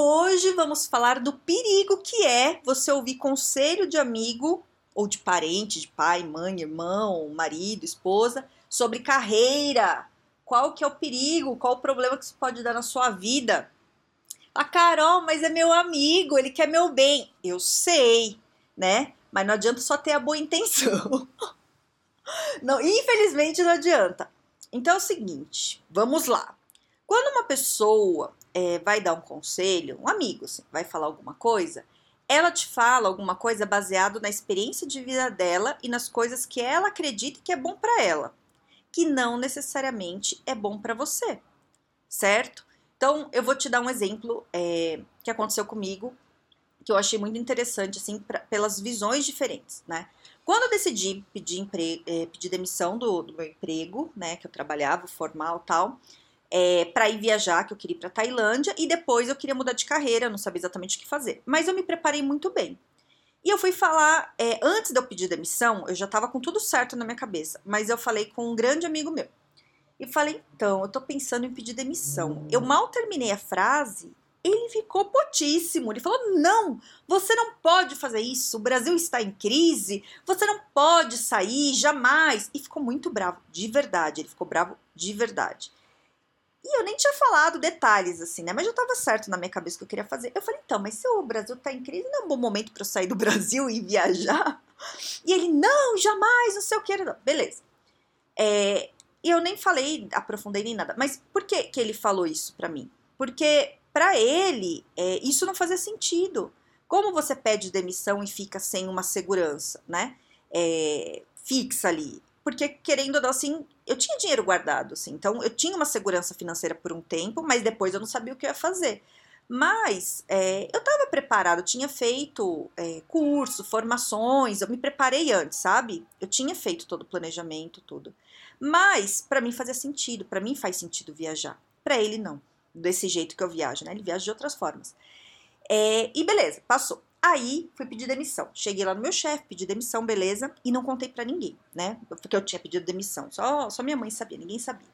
Hoje vamos falar do perigo que é você ouvir conselho de amigo ou de parente, de pai, mãe, irmão, marido, esposa sobre carreira. Qual que é o perigo? Qual o problema que isso pode dar na sua vida? A Carol, mas é meu amigo, ele quer meu bem. Eu sei, né? Mas não adianta só ter a boa intenção. Não, infelizmente não adianta. Então é o seguinte, vamos lá. Quando uma pessoa é, vai dar um conselho, um amigo, assim, vai falar alguma coisa, ela te fala alguma coisa baseado na experiência de vida dela e nas coisas que ela acredita que é bom para ela, que não necessariamente é bom para você, certo? Então, eu vou te dar um exemplo é, que aconteceu comigo, que eu achei muito interessante, assim, pra, pelas visões diferentes, né? Quando eu decidi pedir, empre... é, pedir demissão do, do meu emprego, né, que eu trabalhava, formal tal, é, para ir viajar, que eu queria ir para Tailândia, e depois eu queria mudar de carreira, não sabia exatamente o que fazer. Mas eu me preparei muito bem. E eu fui falar, é, antes de eu pedir demissão, eu já estava com tudo certo na minha cabeça, mas eu falei com um grande amigo meu. E falei, então, eu tô pensando em pedir demissão. Eu mal terminei a frase, ele ficou potíssimo. Ele falou: não, você não pode fazer isso. O Brasil está em crise, você não pode sair, jamais. E ficou muito bravo, de verdade. Ele ficou bravo de verdade. E eu nem tinha falado detalhes, assim, né? Mas já estava certo na minha cabeça que eu queria fazer. Eu falei, então, mas se o Brasil está em crise, não é um bom momento para eu sair do Brasil e viajar? E ele, não, jamais, não sei o que. Beleza. É, e eu nem falei, aprofundei nem nada. Mas por que, que ele falou isso para mim? Porque para ele, é, isso não fazia sentido. Como você pede demissão e fica sem uma segurança, né? É, fixa ali porque querendo ou não, assim, eu tinha dinheiro guardado, assim, então eu tinha uma segurança financeira por um tempo, mas depois eu não sabia o que eu ia fazer. Mas é, eu estava preparado, eu tinha feito é, curso, formações, eu me preparei antes, sabe? Eu tinha feito todo o planejamento, tudo. Mas para mim fazia sentido, para mim faz sentido viajar. Para ele não, desse jeito que eu viajo, né? Ele viaja de outras formas. É, e beleza, passou. Aí fui pedir demissão. Cheguei lá no meu chefe, pedi demissão, beleza, e não contei para ninguém, né? Porque eu tinha pedido demissão. Só, só minha mãe sabia, ninguém sabia.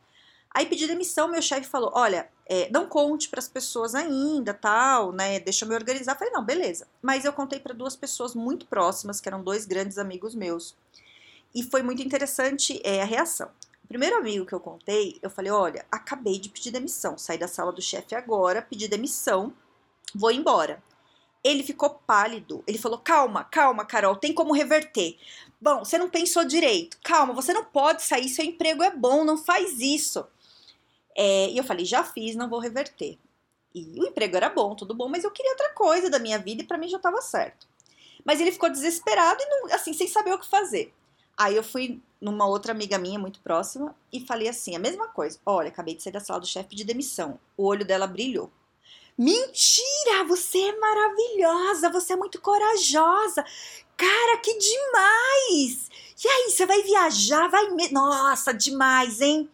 Aí pedi demissão, meu chefe falou: olha, é, não conte para as pessoas ainda, tal, né? Deixa eu me organizar. Falei: não, beleza. Mas eu contei para duas pessoas muito próximas, que eram dois grandes amigos meus. E foi muito interessante é, a reação. O primeiro amigo que eu contei, eu falei: olha, acabei de pedir demissão, saí da sala do chefe agora, pedi demissão, vou embora. Ele ficou pálido. Ele falou: Calma, calma, Carol, tem como reverter. Bom, você não pensou direito. Calma, você não pode sair, seu emprego é bom, não faz isso. É, e eu falei: Já fiz, não vou reverter. E o emprego era bom, tudo bom, mas eu queria outra coisa da minha vida e para mim já estava certo. Mas ele ficou desesperado e não, assim, sem saber o que fazer. Aí eu fui numa outra amiga minha muito próxima e falei assim, a mesma coisa. Olha, acabei de sair da sala do chefe de demissão. O olho dela brilhou. Mentira! Você é maravilhosa, você é muito corajosa. Cara, que demais! E aí, você vai viajar? Vai. Me... Nossa, demais, hein?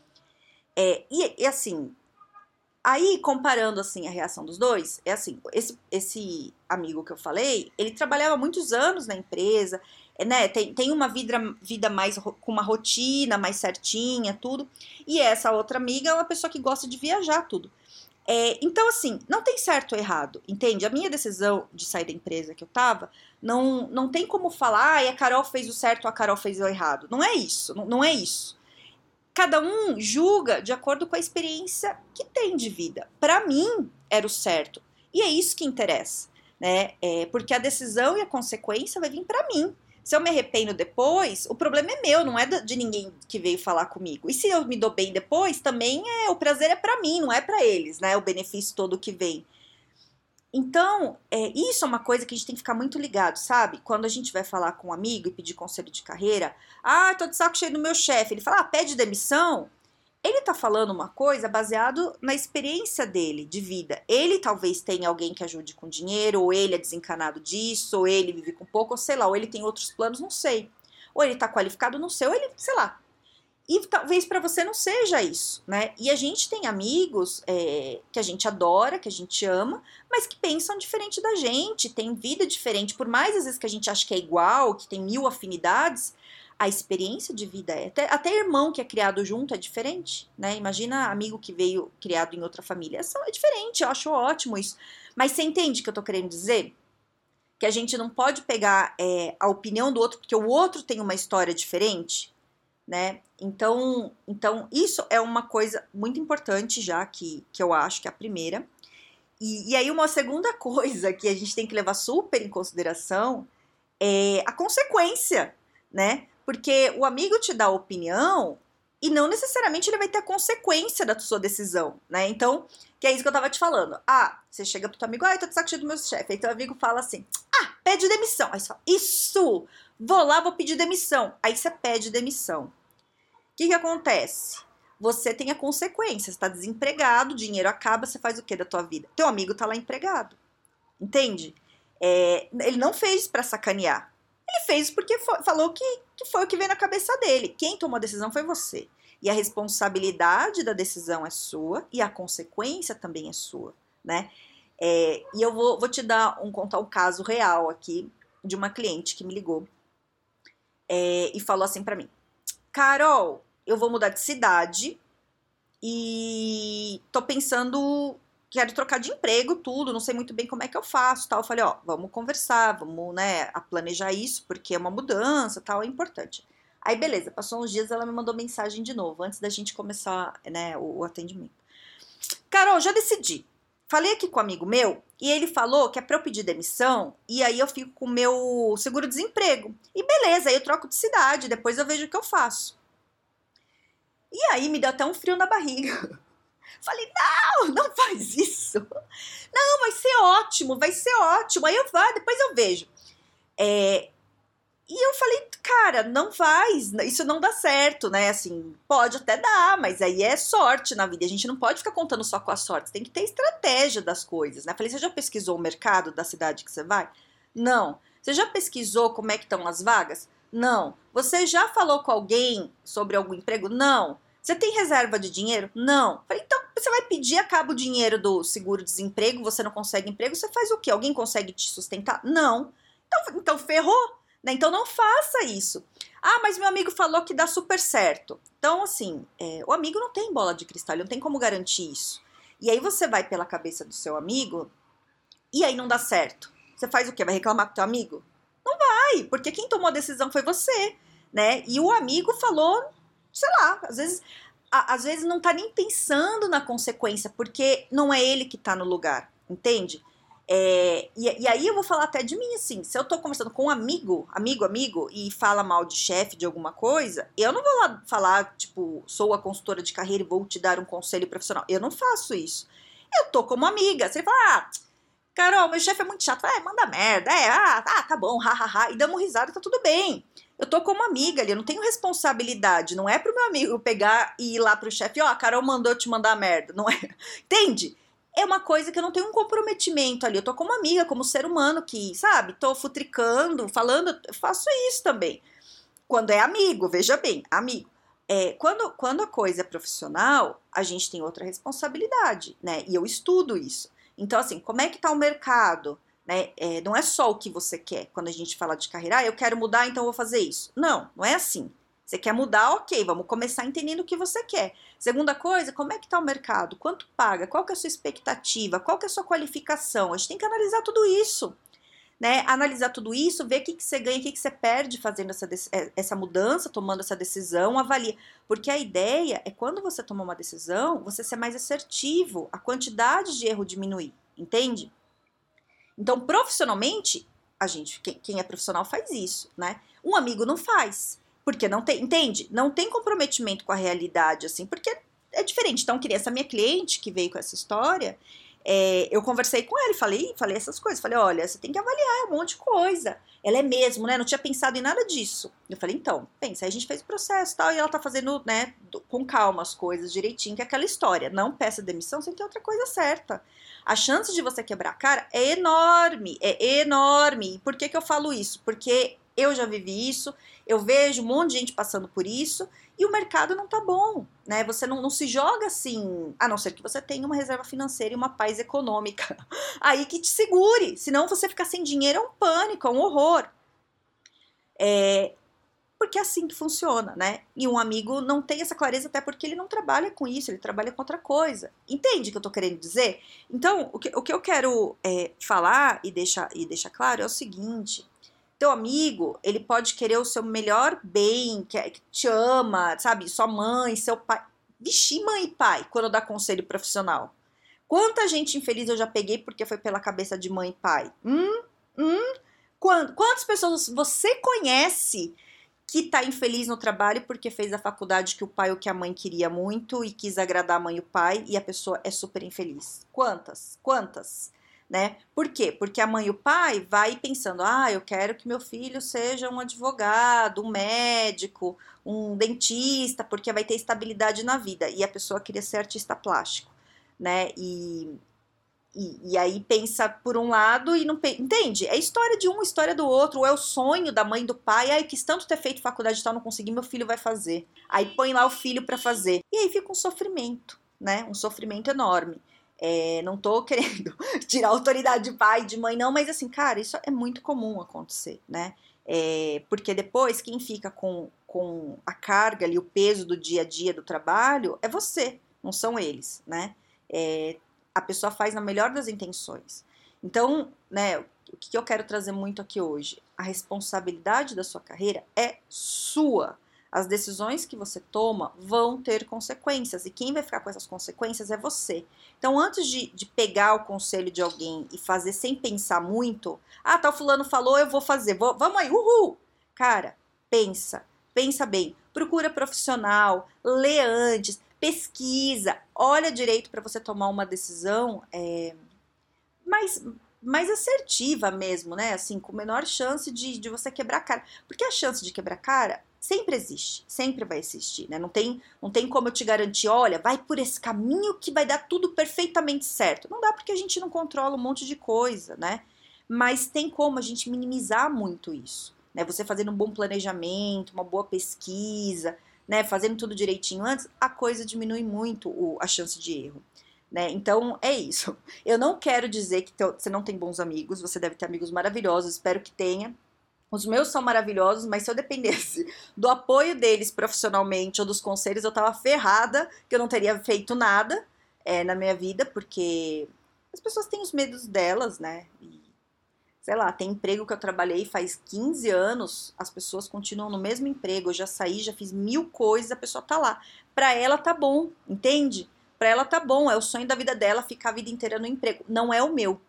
É, e, e, assim, aí comparando assim a reação dos dois, é assim, esse, esse amigo que eu falei, ele trabalhava muitos anos na empresa, é, né, tem, tem uma vida, vida mais com uma rotina mais certinha, tudo. E essa outra amiga é uma pessoa que gosta de viajar, tudo. É, então, assim, não tem certo ou errado, entende? A minha decisão de sair da empresa que eu tava, não, não tem como falar, ah, a Carol fez o certo ou a Carol fez o errado. Não é isso, não, não é isso. Cada um julga de acordo com a experiência que tem de vida. Para mim, era o certo. E é isso que interessa, né? É, porque a decisão e a consequência vai vir para mim. Se eu me arrependo depois, o problema é meu, não é de ninguém que veio falar comigo. E se eu me dou bem depois, também é o prazer é para mim, não é para eles, né? O benefício todo que vem. Então, é, isso é uma coisa que a gente tem que ficar muito ligado, sabe? Quando a gente vai falar com um amigo e pedir conselho de carreira, ah, tô de saco cheio do meu chefe. Ele fala, ah, pede demissão. Ele tá falando uma coisa baseado na experiência dele de vida. Ele talvez tenha alguém que ajude com dinheiro, ou ele é desencanado disso, ou ele vive com pouco, ou sei lá, ou ele tem outros planos, não sei. Ou ele tá qualificado, não sei, ou ele, sei lá. E talvez para você não seja isso, né? E a gente tem amigos é, que a gente adora, que a gente ama, mas que pensam diferente da gente, tem vida diferente. Por mais às vezes que a gente acha que é igual, que tem mil afinidades, a experiência de vida é. Até, até irmão que é criado junto é diferente, né? Imagina amigo que veio criado em outra família. É, é diferente, eu acho ótimo isso. Mas você entende o que eu tô querendo dizer? Que a gente não pode pegar é, a opinião do outro porque o outro tem uma história diferente, né? Então, então isso é uma coisa muito importante já que, que eu acho que é a primeira. E, e aí uma segunda coisa que a gente tem que levar super em consideração é a consequência, né? Porque o amigo te dá opinião e não necessariamente ele vai ter a consequência da sua decisão, né? Então, que é isso que eu tava te falando. Ah, você chega pro teu amigo, eu tô de saco cheio do meu chefe. Aí teu amigo fala assim, ah, pede demissão. Aí você fala, isso, vou lá, vou pedir demissão. Aí você pede demissão. O que que acontece? Você tem a consequência, você tá desempregado, dinheiro acaba, você faz o que da tua vida? Teu amigo tá lá empregado, entende? É, ele não fez para sacanear. Ele fez porque falou que, que foi o que veio na cabeça dele. Quem tomou a decisão foi você. E a responsabilidade da decisão é sua e a consequência também é sua, né? É, e eu vou, vou te dar um contar um caso real aqui de uma cliente que me ligou é, e falou assim para mim: Carol, eu vou mudar de cidade e tô pensando quero trocar de emprego, tudo, não sei muito bem como é que eu faço, tal. Eu falei, ó, vamos conversar, vamos, né, planejar isso, porque é uma mudança, tal, é importante. Aí, beleza, passou uns dias, ela me mandou mensagem de novo, antes da gente começar, né, o, o atendimento. Carol, já decidi. Falei aqui com um amigo meu e ele falou que é para eu pedir demissão e aí eu fico com o meu seguro-desemprego. E beleza, aí eu troco de cidade, depois eu vejo o que eu faço. E aí me deu até um frio na barriga. Falei, não, não faz isso. Não, vai ser ótimo, vai ser ótimo. Aí eu vá, depois eu vejo. É, e eu falei, cara, não faz, isso não dá certo, né? Assim, pode até dar, mas aí é sorte na vida. A gente não pode ficar contando só com a sorte, tem que ter estratégia das coisas, né? Falei, você já pesquisou o mercado da cidade que você vai? Não. Você já pesquisou como é que estão as vagas? Não. Você já falou com alguém sobre algum emprego? Não. Você tem reserva de dinheiro? Não. Falei, então você vai pedir, acaba o dinheiro do seguro-desemprego, você não consegue emprego, você faz o quê? Alguém consegue te sustentar? Não. Então, então ferrou, né? Então não faça isso. Ah, mas meu amigo falou que dá super certo. Então, assim, é, o amigo não tem bola de cristal, ele não tem como garantir isso. E aí você vai pela cabeça do seu amigo e aí não dá certo. Você faz o quê? Vai reclamar com teu amigo? Não vai, porque quem tomou a decisão foi você, né? E o amigo falou sei lá, às vezes, a, às vezes não tá nem pensando na consequência, porque não é ele que tá no lugar, entende? É, e, e, aí eu vou falar até de mim, assim, se eu tô conversando com um amigo, amigo, amigo, e fala mal de chefe, de alguma coisa, eu não vou lá falar, tipo, sou a consultora de carreira e vou te dar um conselho profissional. Eu não faço isso. Eu tô como amiga. Você fala, ah, Carol, meu chefe é muito chato. É, manda merda. É, ah, tá, tá bom, hahaha. Ha, ha. E damos risada, tá tudo bem eu tô como amiga ali, eu não tenho responsabilidade, não é pro meu amigo pegar e ir lá pro chefe, ó, oh, a Carol mandou te mandar merda, não é? Entende? É uma coisa que eu não tenho um comprometimento ali, eu tô como amiga, como ser humano que, sabe, tô futricando, falando, eu faço isso também. Quando é amigo, veja bem, amigo. É, quando, quando a coisa é profissional, a gente tem outra responsabilidade, né? E eu estudo isso. Então, assim, como é que tá o mercado? Né? É, não é só o que você quer. Quando a gente fala de carreira, ah, eu quero mudar, então vou fazer isso. Não, não é assim. Você quer mudar, ok, vamos começar entendendo o que você quer. Segunda coisa, como é que está o mercado? Quanto paga? Qual que é a sua expectativa? Qual que é a sua qualificação? A gente tem que analisar tudo isso. Né? Analisar tudo isso, ver o que, que você ganha, o que, que você perde fazendo essa, é, essa mudança, tomando essa decisão, avalia. Porque a ideia é quando você toma uma decisão, você ser mais assertivo, a quantidade de erro diminuir, entende? Então, profissionalmente, a gente, quem, é profissional faz isso, né? Um amigo não faz, porque não tem, entende? Não tem comprometimento com a realidade, assim, porque é diferente. Então, queria essa minha cliente que veio com essa história, é, eu conversei com ele, falei, falei essas coisas. Falei, olha, você tem que avaliar um monte de coisa. Ela é mesmo, né? Não tinha pensado em nada disso. Eu falei, então, pensa, aí a gente fez o processo e tal, e ela tá fazendo, né, com calma as coisas direitinho, que é aquela história. Não peça demissão sem ter outra coisa certa. A chance de você quebrar a cara é enorme, é enorme. Por que, que eu falo isso? Porque eu já vivi isso, eu vejo um monte de gente passando por isso e o mercado não tá bom, né? Você não, não se joga assim, a não ser que você tenha uma reserva financeira e uma paz econômica aí que te segure, senão você ficar sem dinheiro é um pânico, é um horror. É, porque é assim que funciona, né? E um amigo não tem essa clareza até porque ele não trabalha com isso, ele trabalha com outra coisa. Entende o que eu tô querendo dizer? Então, o que, o que eu quero é, falar e deixar, e deixar claro é o seguinte: teu amigo, ele pode querer o seu melhor bem, que, que te ama, sabe? Sua mãe, seu pai. Vixe, mãe e pai, quando dá conselho profissional. Quanta gente infeliz eu já peguei porque foi pela cabeça de mãe e pai? Hum? Hum? Quantas pessoas você conhece que tá infeliz no trabalho porque fez a faculdade que o pai ou que a mãe queria muito e quis agradar a mãe e o pai e a pessoa é super infeliz? Quantas? Quantas? Né? Por quê? Porque a mãe e o pai vai pensando: ah, eu quero que meu filho seja um advogado, um médico, um dentista, porque vai ter estabilidade na vida. E a pessoa queria ser artista plástico, né? E, e, e aí pensa por um lado e não entende? É história de um, história do outro, ou é o sonho da mãe do pai, ai, quis tanto ter feito faculdade e tal, não consegui, meu filho vai fazer. Aí põe lá o filho para fazer. E aí fica um sofrimento, né? Um sofrimento enorme. É, não tô querendo tirar a autoridade de pai, de mãe, não, mas assim, cara, isso é muito comum acontecer, né? É, porque depois quem fica com, com a carga ali, o peso do dia a dia do trabalho é você, não são eles, né? É, a pessoa faz na melhor das intenções. Então, né, o que eu quero trazer muito aqui hoje? A responsabilidade da sua carreira é sua. As decisões que você toma vão ter consequências e quem vai ficar com essas consequências é você. Então, antes de, de pegar o conselho de alguém e fazer sem pensar muito, ah, tal fulano falou, eu vou fazer, vou, vamos aí, uhul! Cara, pensa, pensa bem, procura profissional, lê antes, pesquisa, olha direito para você tomar uma decisão é, mais, mais assertiva mesmo, né? Assim, com menor chance de, de você quebrar cara. Porque a chance de quebrar cara sempre existe, sempre vai existir, né? Não tem, não tem como eu te garantir, olha, vai por esse caminho que vai dar tudo perfeitamente certo. Não dá porque a gente não controla um monte de coisa, né? Mas tem como a gente minimizar muito isso, né? Você fazendo um bom planejamento, uma boa pesquisa, né? Fazendo tudo direitinho antes, a coisa diminui muito o, a chance de erro. Né? Então é isso. Eu não quero dizer que você não tem bons amigos, você deve ter amigos maravilhosos, espero que tenha. Os meus são maravilhosos, mas se eu dependesse do apoio deles profissionalmente ou dos conselhos, eu tava ferrada, que eu não teria feito nada é, na minha vida, porque as pessoas têm os medos delas, né? E, sei lá, tem emprego que eu trabalhei faz 15 anos, as pessoas continuam no mesmo emprego, eu já saí, já fiz mil coisas, a pessoa tá lá. Pra ela tá bom, entende? Pra ela tá bom, é o sonho da vida dela ficar a vida inteira no emprego. Não é o meu.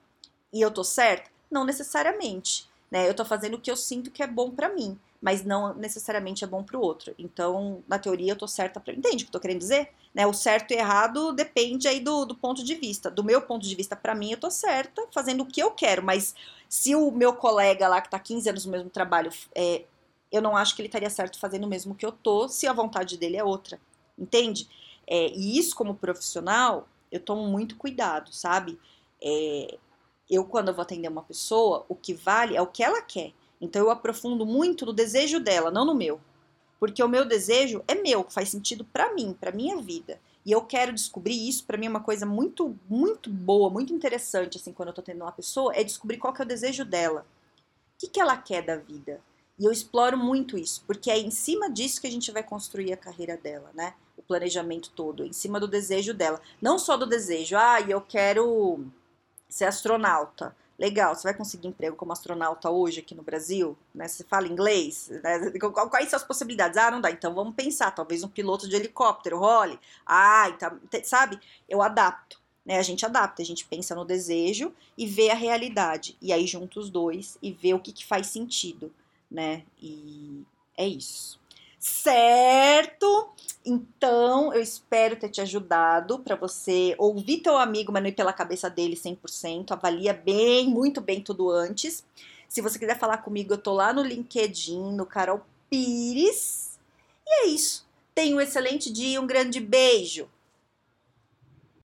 E eu tô certa? Não necessariamente né? Eu tô fazendo o que eu sinto que é bom para mim, mas não necessariamente é bom para o outro. Então, na teoria, eu tô certa para. Entende o que eu tô querendo dizer? Né? O certo e errado depende aí do, do ponto de vista. Do meu ponto de vista, para mim, eu tô certa, fazendo o que eu quero, mas se o meu colega lá que tá 15 anos no mesmo trabalho, é, eu não acho que ele estaria certo fazendo o mesmo que eu tô, se a vontade dele é outra. Entende? É, e isso, como profissional, eu tomo muito cuidado, sabe? É, eu, quando eu vou atender uma pessoa, o que vale é o que ela quer. Então, eu aprofundo muito no desejo dela, não no meu. Porque o meu desejo é meu, faz sentido para mim, para minha vida. E eu quero descobrir isso, para mim é uma coisa muito, muito boa, muito interessante, assim, quando eu tô atendendo uma pessoa, é descobrir qual que é o desejo dela. O que, que ela quer da vida? E eu exploro muito isso, porque é em cima disso que a gente vai construir a carreira dela, né? O planejamento todo, em cima do desejo dela. Não só do desejo, ah, eu quero ser astronauta. Legal, você vai conseguir emprego como astronauta hoje aqui no Brasil? Né? Você fala inglês? Né? Quais são as possibilidades? Ah, não dá, então vamos pensar, talvez um piloto de helicóptero role. Ah, então, sabe? Eu adapto. Né? A gente adapta, a gente pensa no desejo e vê a realidade. E aí junta os dois e vê o que, que faz sentido, né? E é isso. Certo? Então, eu espero ter te ajudado para você ouvir teu amigo, mas não ir pela cabeça dele 100%. Avalia bem, muito bem tudo antes. Se você quiser falar comigo, eu tô lá no LinkedIn, no Carol Pires. E é isso. Tenha um excelente dia, um grande beijo.